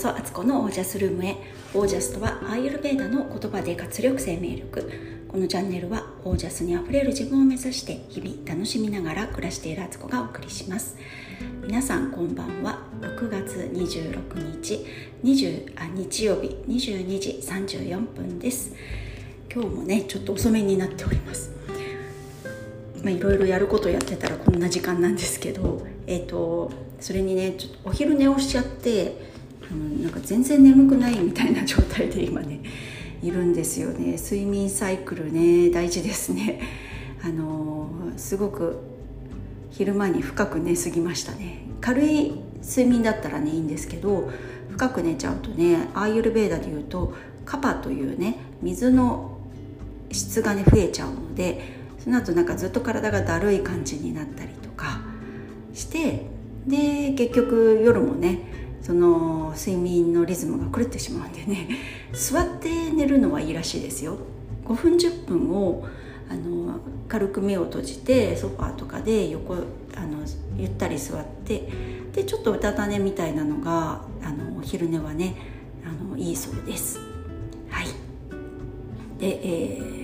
そアツコのオージャスルームへ。オージャスとはアーユルベーダの言葉で活力生命力。このチャンネルはオージャスにあふれる自分を目指して日々楽しみながら暮らしているアツコがお送りします。皆さんこんばんは。6月26日20あ日曜日22時34分です。今日もねちょっと遅めになっております。まあ、いろいろやることやってたらこんな時間なんですけど、えーと、それにねちょっとお昼寝をしちゃって、うん、なんか全然眠くないみたいな状態で今ねいるんですよね。睡眠サイクルね大事ですね。あの、すごく昼間に深く寝すぎましたね。軽い睡眠だったらねいいんですけど深く寝ちゃうとねアーユルベーダでいうとカパというね水の質がね増えちゃうのでその後なんかずっと体がだるい感じになったりとかしてで結局夜もねその睡眠のリズムが狂ってしまうんでね。座って寝るのはいいらしいですよ。5分10分をあの軽く目を閉じてソファーとかで横あのゆったり座ってでちょっとうたた寝みたいなのがあの昼寝はねあのいいそうです。はい。で、えー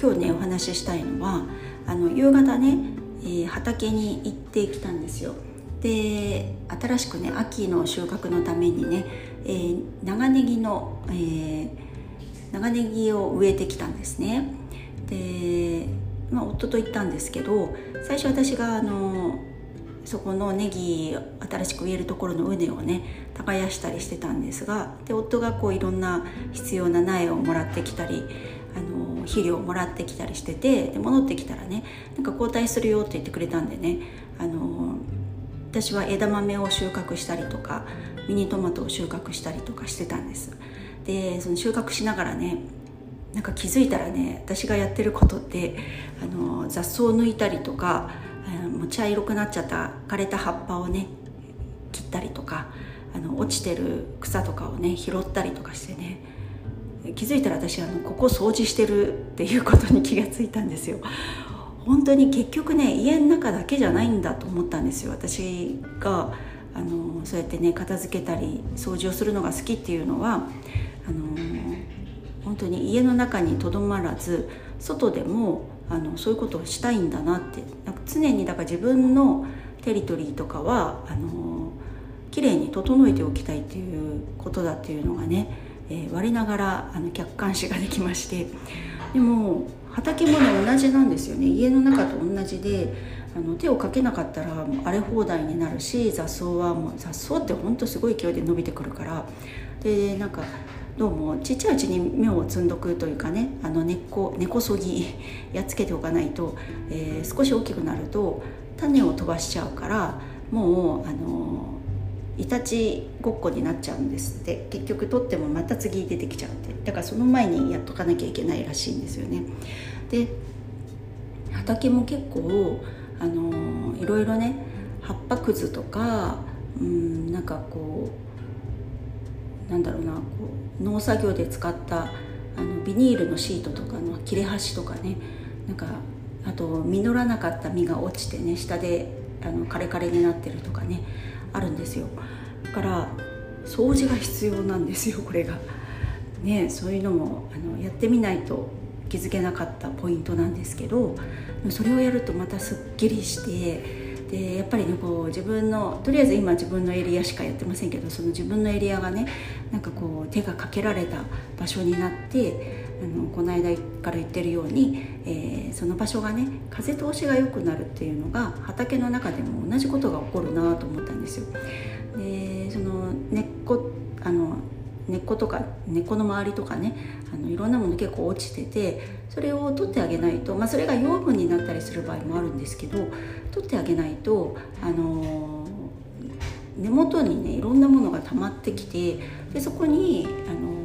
今日ねお話ししたいのはあの夕方ね、えー、畑に行ってきたんですよ。で新しくね秋の収穫のためにね、えー、長ネギの、えー、長ネギを植えてきたんですね。で、まあ、夫と行ったんですけど最初私があのそこのネギ新しく植えるところの畝をね耕したりしてたんですがで夫がこういろんな必要な苗をもらってきたりあの肥料をもらってきたりしててで戻ってきたらねなんか交代するよって言ってくれたんでねあの私は枝豆を収穫したりとかミニトマトを収穫したりとかしてたんです。でその収穫しながらねなんか気づいたらね私がやってることってあの雑草を抜いたりとかもう茶色くなっちゃった枯れた葉っぱをね切ったりとかあの落ちてる草とかをね拾ったりとかしてね気づいたら私あのここ掃除してるっていうことに気がついたんですよ。本当に結局ね家の中だけじゃないんだと思ったんですよ。私があのそうやってね片付けたり掃除をするのが好きっていうのはあの本当に家の中にとどまらず外でもあのそういうことをしたいんだなって。なんか常にだから自分のテリトリーとかはあの綺麗に整えておきたいっていうことだっていうのがねえー、我ながらあの客観視ができまして。でも畑もね同じなんですよね。家の中と同じであの手をかけなかったらもう荒れ放題になるし雑草はもう雑草ってほんとすごい勢いで伸びてくるから。でなんかどうもちっちゃいうちに芽を摘んどくというかねあの根っこ根こそぎ やっつけておかないと、えー、少し大きくなると種を飛ばしちゃうからもうあのいたちごっこになっちゃうんですって。結局取ってもまた次出てきちゃうって。だからその前にやっとかなきゃいけないらしいんですよね。で畑も結構あのいろいろね葉っぱくずとかうんなんかこうなんだろうなこう農作業で使ったあのビニールのシートとかの切れ端とかね。なんかあと実らなかった実が落ちてね下であのカレカレになってるとかね。あるんですよ。だから掃除が必要なんですよこれが。ねそういうのもあのやってみないと気づけなかったポイントなんですけどそれをやるとまたすっきりしてでやっぱりねこう自分のとりあえず今自分のエリアしかやってませんけどその自分のエリアがねなんかこう手がかけられた場所になってあのこの間から言ってるように、えー、その場所がね風通しが良くなるっていうのが畑の中でも同じことが起こるなと思ったんですよ。でその根っこあの根っことか根っこの周りとかねあのいろんなもの結構落ちててそれを取ってあげないと、まあ、それが養分になったりする場合もあるんですけど取ってあげないと、あの根元にねいろんなものが溜まってきてでそこに、あの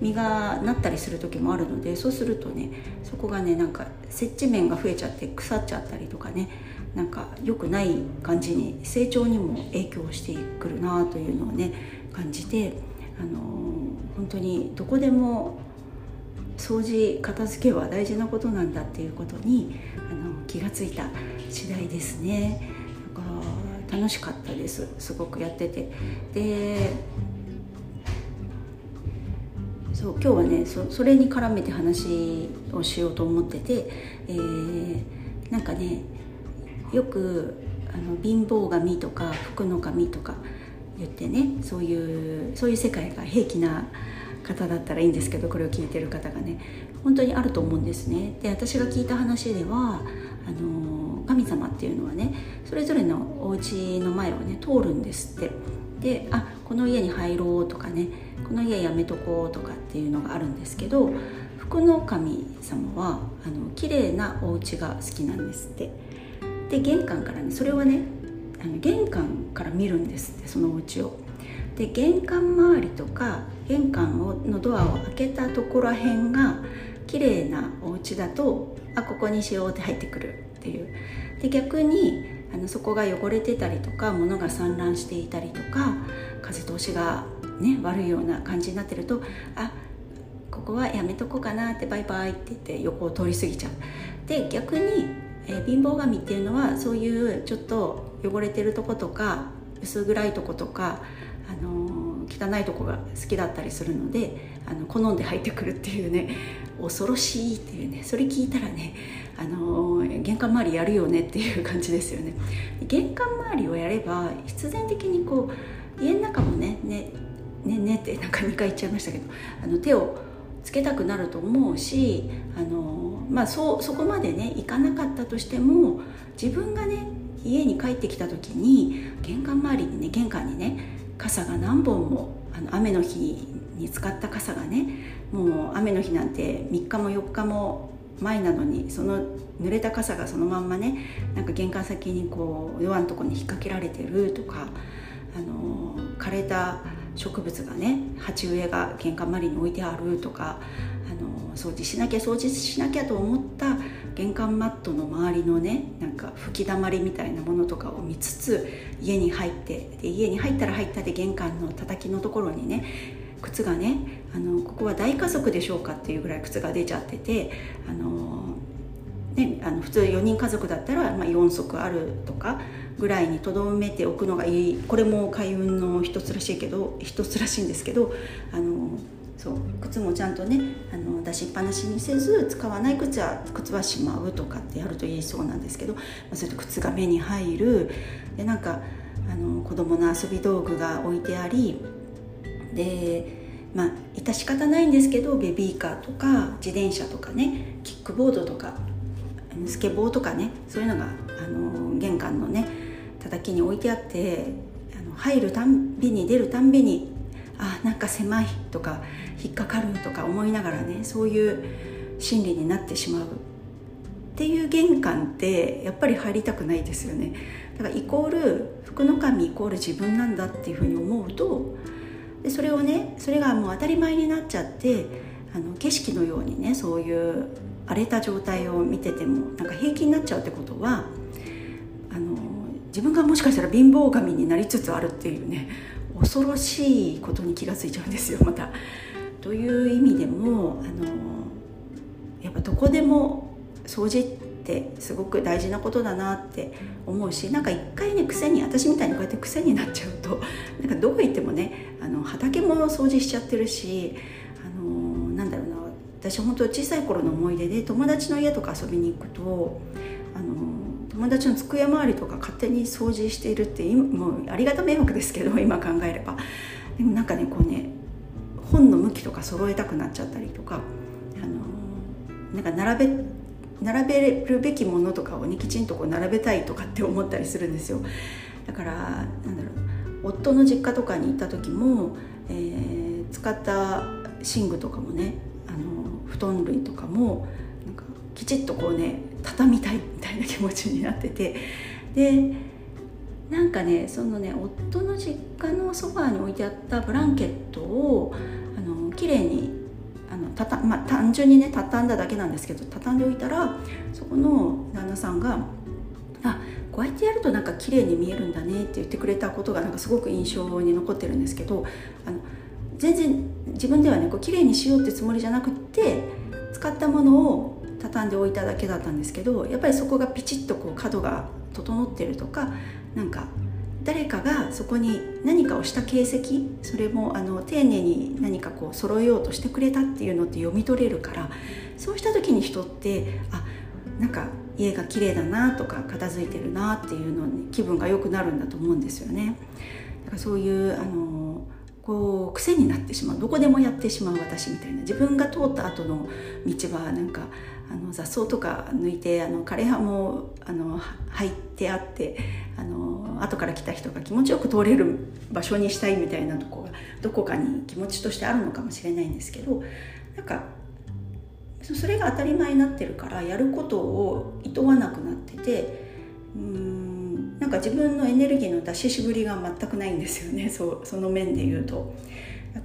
実がなったりする時もあるのでそうするとねそこがねなんか接地面が増えちゃって腐っちゃったりとかねなんか良くない感じに成長にも影響してくるなというのをね感じて、あのー、本当にどこでも掃除片付けは大事なことなんだっていうことに、あの気がついた次第ですね。楽しかったですすごくやっててでそう今日はねそれに絡めて話をしようと思ってて、えー、なんかねよくあの貧乏神とか福の神とか言ってねそういうそういう世界が平気な方だったらいいんですけどこれを聞いてる方がね本当にあると思うんですね。で私が聞いた話ではあの神様っていうのはねそれぞれのお家の前をね通るんですって。であこの家に入ろうとかねこの家やめとこうとかっていうのがあるんですけど福の神様はあの綺麗なお家が好きなんですって。で玄関からねそれはねあの玄関から見るんですってそのお家を。で玄関周りとか玄関のドアを開けたところらへんが綺麗なお家だとあここにしようって入ってくるっていう。で逆にあのそこが汚れてたりとか物が散乱していたりとか風通しが、ね、悪いような感じになってるとあここはやめとこうかなってバイバイって言って横を通り過ぎちゃう。で逆に、え、貧乏神っていうのはそういうちょっと汚れてるとことか薄暗いとことか、あのー、汚いとこが好きだったりするのであの好んで入ってくるっていうね恐ろしいっていうねそれ聞いたらねあの玄関周りやるよねっていう感じですよね。玄関周りをやれば必然的にこう家の中もねねねねってなんか2回言っちゃいましたけどあの手をつけたくなると思うしあの、まあ、そそこまでね行かなかったとしても自分がね家に帰ってきた時に玄関周りにね玄関にね傘が何本もあの雨の日に使った傘がねもう雨の日なんて3日も4日も前なのにその濡れた傘がそのまんまねなんか玄関先にこうドアのとこに引っ掛けられてるとかあの枯れた植物がね鉢植えが玄関周りに置いてあるとかあの掃除しなきゃ掃除しなきゃと思った玄関マットの周りのねなんか吹きだまりみたいなものとかを見つつ家に入ってで家に入ったら入ったで玄関のたたきのところにね靴がねあのここは大家族でしょうかっていうぐらい靴が出ちゃっててあの、ね、あの普通4人家族だったら、まあ、4足あるとかぐらいにとどめておくのがいい。これも開運の一つらしいけど一つらしいんですけどあのそう靴もちゃんとねあの出しっぱなしにせず使わない靴は靴はしまうとかってやるといいそうなんですけど、まあ、それと靴が目に入る。でなんかあの子供の遊び道具が置いてありでまあ致し方ないんですけどベビーカーとか自転車とかねキックボードとかスケボーとかねそういうのがあの玄関のね叩きに置いてあってあの入るたんびに出るたんびにあなんか狭いとか引っかかるとか思いながらねそういう心理になってしまう。っていう玄関ってやっぱり入りたくないですよね。だからイコール福の神イコール自分なんだっていうふうに思うとでそれをねそれがもう当たり前になっちゃってあの景色のようにねそういう荒れた状態を見ててもなんか平気になっちゃうってことは自分がもしかしたら貧乏神になりつつあるっていうね恐ろしいことに気が付いちゃうんですよまた。という意味でもあのやっぱどこでも掃除ってすごく大事なことだなって思うしなんか一回ね癖に私みたいにこうやって癖になっちゃうと なんかどこ行ってもねあの畑も掃除しちゃってるしあのなんだろうな私本当小さい頃の思い出で友達の家とか遊びに行くとあの友達の机周りとか勝手に掃除しているってもうありがた迷惑ですけど今考えれば。でもなんかねこうね本の向きとか揃えたくなっちゃったりとかあのなんか並べ並べるべきものとかをねきちんとこう並べたいとかって思ったりするんですよ。だからなんだろう夫の実家とかに行った時も、えー、使った寝具とかもねあの布団類とかもなんかきちっとこうね畳みたいみたいな気持ちになってて。でなんかねそのね夫の実家のソファーに置いてあったブランケットをあの綺麗にあのたた、まあ、単純にね畳んだだけなんですけど畳んでおいたらそこの旦那さんが「あこうやってやるとなんか綺麗に見えるんだね」って言ってくれたことがなんかすごく印象に残ってるんですけどあの全然自分ではねこう綺麗にしようってつもりじゃなくって使ったものを畳んでおいただけだったんですけどやっぱりそこがピチッとこう角が整ってるとかなんか誰かがそこに何かをした形跡それもあの丁寧に何かこう揃えようとしてくれたっていうのって読み取れるからそうした時に人ってあなんか家が綺麗だなとか片付いてるなっていうのに気分が良くなるんだと思うんですよね。だからそういうあのこう癖になってしまうどこでもやってしまう私みたいな自分が通った後の道はなんかあの雑草とか抜いてあの枯葉もあの入ってあってあの後から来た人が気持ちよく通れる場所にしたいみたいなとこがどこかに気持ちとしてあるのかもしれないんですけどなんかそれが当たり前になってるからやることをいとわなくなっててうんなんか自分のエネルギーの出ししぶりが全くないんですよねそうその面で言うと。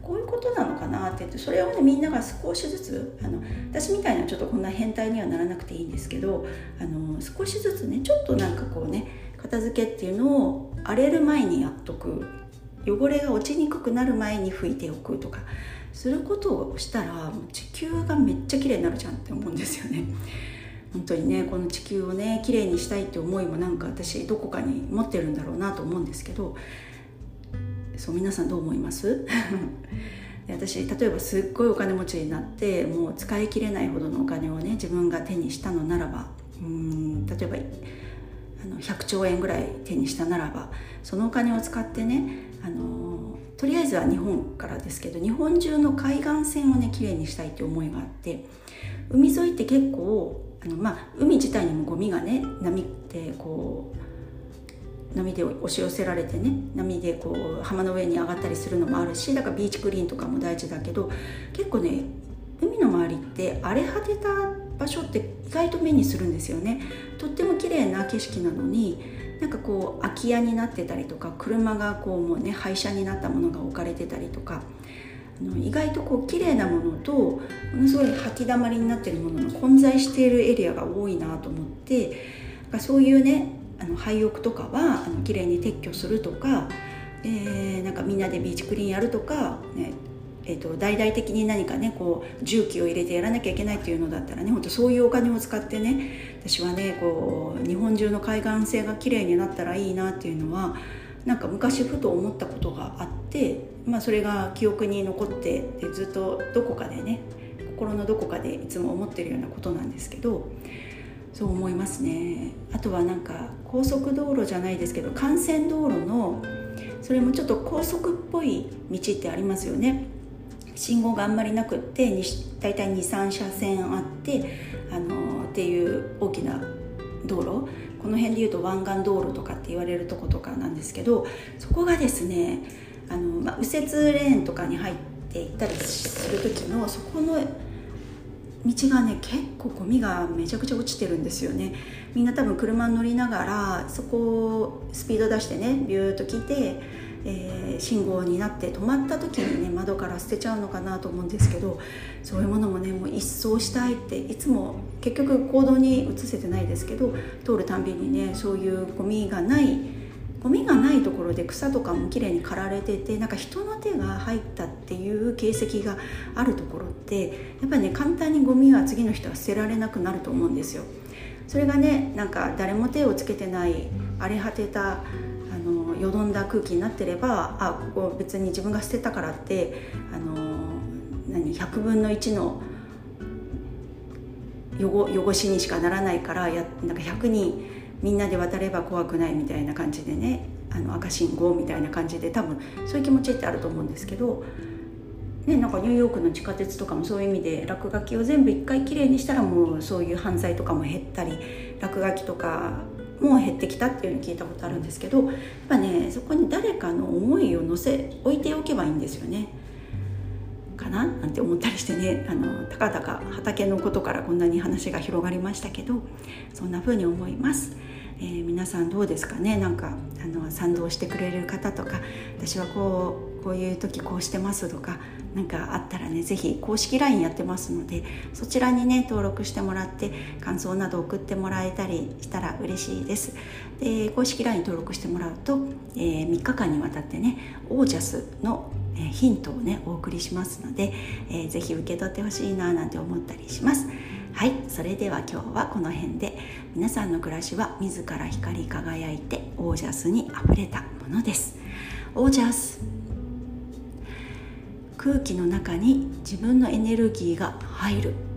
こういうことなのかなって言ってそれをねみんなが少しずつあの私みたいなちょっとこんな変態にはならなくていいんですけどあの少しずつねちょっとなんかこうね片付けっていうのを荒れる前にやっとく汚れが落ちにくくなる前に拭いておくとかすることをしたらもう地球がめっちゃ綺麗になるじゃんって思うんですよね。本当にねこの地球をね綺麗にしたいって思いもなんか私どこかに持ってるんだろうなと思うんですけどそう皆さんどう思います？私例えばすっごいお金持ちになってもう使い切れないほどのお金をね自分が手にしたのならばうん例えばあの100兆円ぐらい手にしたならばそのお金を使ってねあのとりあえずは日本からですけど日本中の海岸線をねきれいにしたいって思いがあって海沿いって結構あの、まあ、海自体にもゴミがね波ってこう波で押し寄せられてね波でこう浜の上に上がったりするのもあるしだからビーチクリーンとかも大事だけど結構ね海の周りって荒れ果てた場所って意外と目にするんですよね。とっても綺麗な景色なのになんかこう空き家になってたりとか車がこうもうね廃車になったものが置かれてたりとか意外とこう綺麗なものとものすごい吐きだまりになってるものが混在しているエリアが多いなと思ってそういうねあの廃屋とかはあの綺麗に撤去するとか、えー、なんかみんなでビーチクリーンやるとか、ね、えーと、大々的に何かねこう重機を入れてやらなきゃいけないっていうのだったらね本当そういうお金を使ってね私はねこう日本中の海岸線が綺麗になったらいいなっていうのはなんか昔ふと思ったことがあって、まあ、それが記憶に残ってでずっとどこかでね心のどこかでいつも思ってるようなことなんですけどそう思いますね。あとはなんか高速道路じゃないですけど幹線道路のそれもちょっと高速っぽい道ってありますよね。信号があんまりなくって大体23車線あってあのっていう大きな道路。この辺でいうと湾岸道路とかって言われるとことかなんですけどそこがですねあの、まあ、右折レーンとかに入っていったりする時のそこの道がね結構ゴミがめちゃくちゃ落ちてるんですよね。みんな多分車乗りながらそこをスピード出してねビューッと来てえー、信号になって止まった時にね窓から捨てちゃうのかなと思うんですけどそういうものもねもう一掃したいっていつも結局行動に移せてないですけど通るたんびにねそういうゴミがないゴミがないところで草とかも綺麗に刈られててなんか人の手が入ったっていう形跡があるところってやっぱりね簡単にゴミは次の人は捨てられなくなると思うんですよ。それがねなんか誰も手をつけてない荒れ果てたあのよどんだ空気になってればあここ別に自分が捨てたからってあの何100分の1の汚しにしかならないからやなんか100人みんなで渡れば怖くないみたいな感じでねあの赤信号みたいな感じで多分そういう気持ちってあると思うんですけど、ね、なんかニューヨークの地下鉄とかもそういう意味で落書きを全部一回きれいにしたらもうそういう犯罪とかも減ったり落書きとかも減ってきたっていうのを聞いたことあるんですけどやっぱねそこに誰かの思いを乗せ置いておけばいいんですよね。かななんて思ったりしてねあのたかたか畑のことからこんなに話が広がりましたけどそんな風に思います。えー、皆さんどうですかね？なんかあの賛同してくれる方とか私はこうこういう時こうしてますとか何かあったらね是非公式 LINE やってますのでそちらにね登録してもらって感想など送ってもらえたりしたら嬉しいですで公式 LINE 登録してもらうと、えー、3日間にわたってねオージャスのヒントをねお送りしますので、えー、ぜ受け取ってほしいななんて思ったりします。はいそれでは今日はこの辺で。皆さんの暮らしは自ら光り輝いてオージャスにあふれたものです。オージャス空気の中に自分のエネルギーが入る。